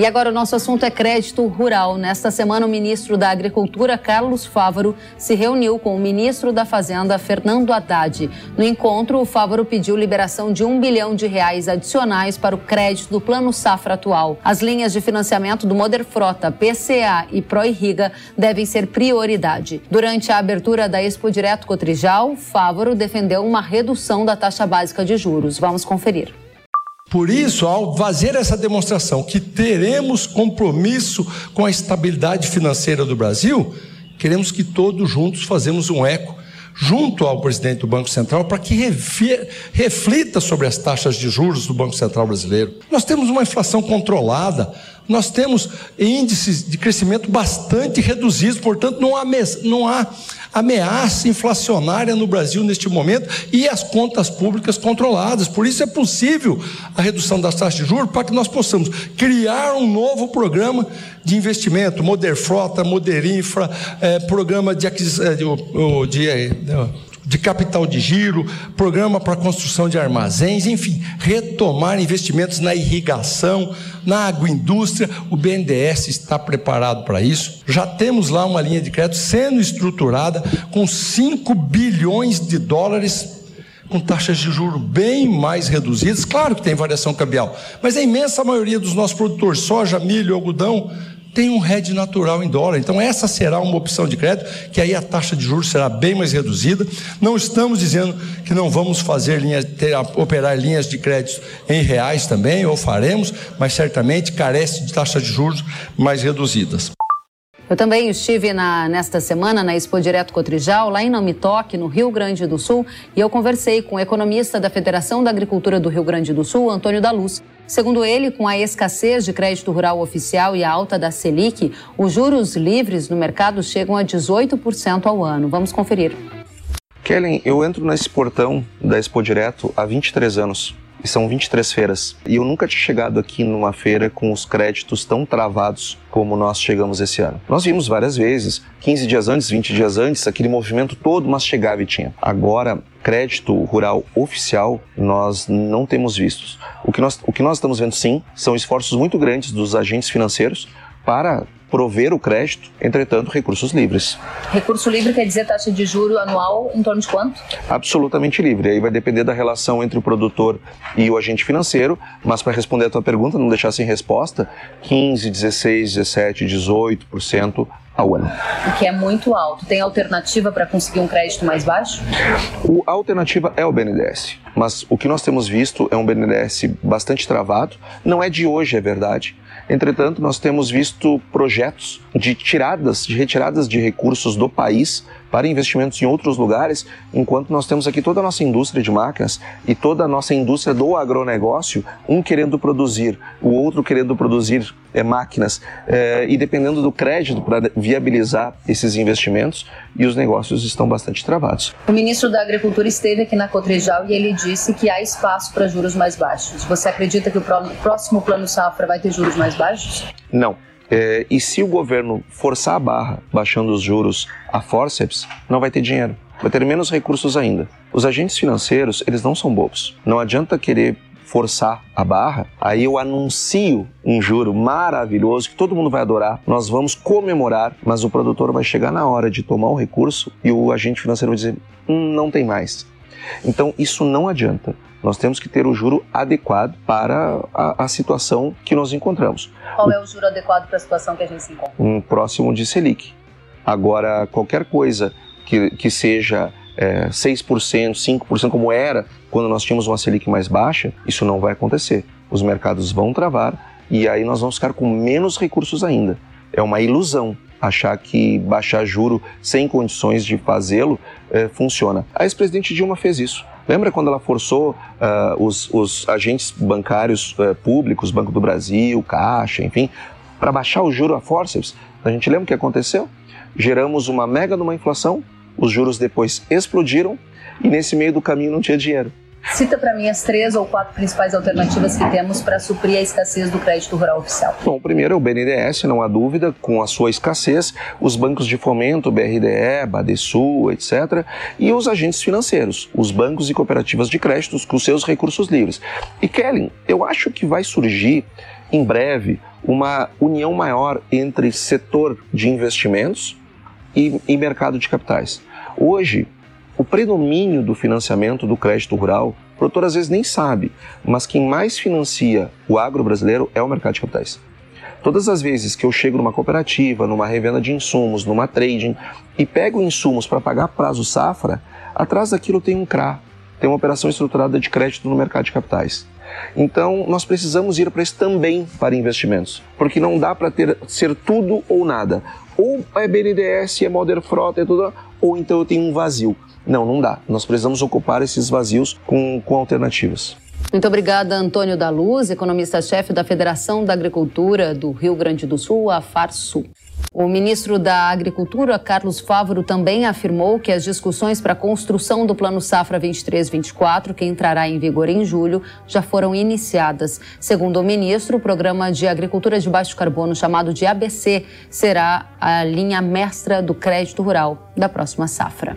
E agora o nosso assunto é crédito rural. Nesta semana, o ministro da Agricultura, Carlos Fávaro, se reuniu com o ministro da Fazenda, Fernando Haddad. No encontro, o Fávaro pediu liberação de um bilhão de reais adicionais para o crédito do Plano Safra atual. As linhas de financiamento do Moder Frota, PCA e Proirriga devem ser prioridade. Durante a abertura da Expo Direto Cotrijal, Fávaro defendeu uma redução da taxa básica de juros. Vamos conferir. Por isso, ao fazer essa demonstração que teremos compromisso com a estabilidade financeira do Brasil, queremos que todos juntos fazemos um eco junto ao presidente do Banco Central para que reflita sobre as taxas de juros do Banco Central brasileiro. Nós temos uma inflação controlada, nós temos índices de crescimento bastante reduzidos, portanto, não há, não há ameaça inflacionária no Brasil neste momento e as contas públicas controladas. Por isso é possível a redução das taxas de juros para que nós possamos criar um novo programa de investimento, Moder Frota, Moder Infra, eh, programa de, aquisição, de, de, de de capital de giro, programa para construção de armazéns, enfim, retomar investimentos na irrigação, na agroindústria. O BNDES está preparado para isso. Já temos lá uma linha de crédito sendo estruturada com 5 bilhões de dólares com taxas de juros bem mais reduzidas. Claro que tem variação cambial, mas a imensa maioria dos nossos produtores, soja, milho, algodão, tem um hedge natural em dólar. Então, essa será uma opção de crédito, que aí a taxa de juros será bem mais reduzida. Não estamos dizendo que não vamos fazer linhas, ter, operar linhas de crédito em reais também, ou faremos, mas certamente carece de taxas de juros mais reduzidas. Eu também estive na, nesta semana na Expo Direto Cotrijal, lá em Namitoque, no Rio Grande do Sul, e eu conversei com o economista da Federação da Agricultura do Rio Grande do Sul, Antônio da Luz. Segundo ele, com a escassez de crédito rural oficial e a alta da Selic, os juros livres no mercado chegam a 18% ao ano. Vamos conferir. Kellen, eu entro nesse portão da Expo Direto há 23 anos e são 23 feiras. E eu nunca tinha chegado aqui numa feira com os créditos tão travados como nós chegamos esse ano. Nós vimos várias vezes, 15 dias antes, 20 dias antes, aquele movimento todo, mas chegava e tinha. Agora, crédito rural oficial, nós não temos vistos. O que nós, o que nós estamos vendo sim são esforços muito grandes dos agentes financeiros para prover o crédito, entretanto, recursos livres. Recurso livre quer dizer taxa de juro anual em torno de quanto? Absolutamente livre. Aí vai depender da relação entre o produtor e o agente financeiro, mas para responder a tua pergunta, não deixar sem resposta, 15, 16, 17, 18% ao ano. O que é muito alto. Tem alternativa para conseguir um crédito mais baixo? O, a alternativa é o BNDES, mas o que nós temos visto é um BNDES bastante travado. Não é de hoje, é verdade. Entretanto, nós temos visto projetos de tiradas, de retiradas de recursos do país para investimentos em outros lugares, enquanto nós temos aqui toda a nossa indústria de máquinas e toda a nossa indústria do agronegócio, um querendo produzir, o outro querendo produzir é, máquinas, é, e dependendo do crédito para viabilizar esses investimentos, e os negócios estão bastante travados. O ministro da Agricultura esteve aqui na Cotrijal e ele disse que há espaço para juros mais baixos. Você acredita que o próximo plano safra vai ter juros mais baixos? Não. É, e se o governo forçar a barra, baixando os juros a forceps, não vai ter dinheiro. Vai ter menos recursos ainda. Os agentes financeiros, eles não são bobos. Não adianta querer forçar a barra, aí eu anuncio um juro maravilhoso que todo mundo vai adorar, nós vamos comemorar, mas o produtor vai chegar na hora de tomar o recurso e o agente financeiro vai dizer: hum, não tem mais. Então isso não adianta. Nós temos que ter o juro adequado para a, a, situação que nós encontramos. Qual é o juro adequado para a situação que a gente se encontra? Um próximo de Selic. Agora, qualquer coisa que, que seja é, 6%, 5%, como era quando nós tínhamos uma Selic mais baixa, isso não vai acontecer. Os mercados vão travar e aí nós vamos ficar com menos recursos ainda. É uma ilusão achar que baixar juro sem condições de fazê-lo é, funciona. A ex-presidente Dilma fez isso. Lembra quando ela forçou uh, os, os, agentes bancários uh, públicos, Banco do Brasil, Caixa, enfim, para baixar o juro a forceps? A gente lembra o que aconteceu? Geramos uma mega numa inflação, os juros depois explodiram e nesse meio do caminho não tinha dinheiro. Cita para mim as três ou quatro principais alternativas que temos para suprir a escassez do crédito rural oficial. Bom, o primeiro é o BNDES, não há dúvida, com a sua escassez, os bancos de fomento, BRDE, Badesul, etc., e os agentes financeiros, os bancos e cooperativas de créditos com seus recursos livres. E Kellen, eu acho que vai surgir em breve uma união maior entre setor de investimentos e, e mercado de capitais. Hoje, o predomínio do financiamento do crédito rural, o produtor às vezes nem sabe, mas quem mais financia o agro brasileiro é o mercado de capitais. Todas as vezes que eu chego numa cooperativa, numa revenda de insumos, numa trading e pego insumos para pagar prazo safra, atrás daquilo tem um CRA, tem uma operação estruturada de crédito no mercado de capitais. Então, nós precisamos ir para isso também para investimentos, porque não dá para ter ser tudo ou nada. Ou é BNDES, é Modern Frota, é tudo, ou então eu tenho um vazio. Não, não dá. Nós precisamos ocupar esses vazios com, com alternativas. Muito obrigada, Antônio da Luz, economista-chefe da Federação da Agricultura do Rio Grande do Sul, a FARSUL. O ministro da Agricultura, Carlos Fávoro, também afirmou que as discussões para a construção do Plano Safra 23-24, que entrará em vigor em julho, já foram iniciadas. Segundo o ministro, o programa de agricultura de baixo carbono, chamado de ABC, será a linha mestra do crédito rural da próxima safra.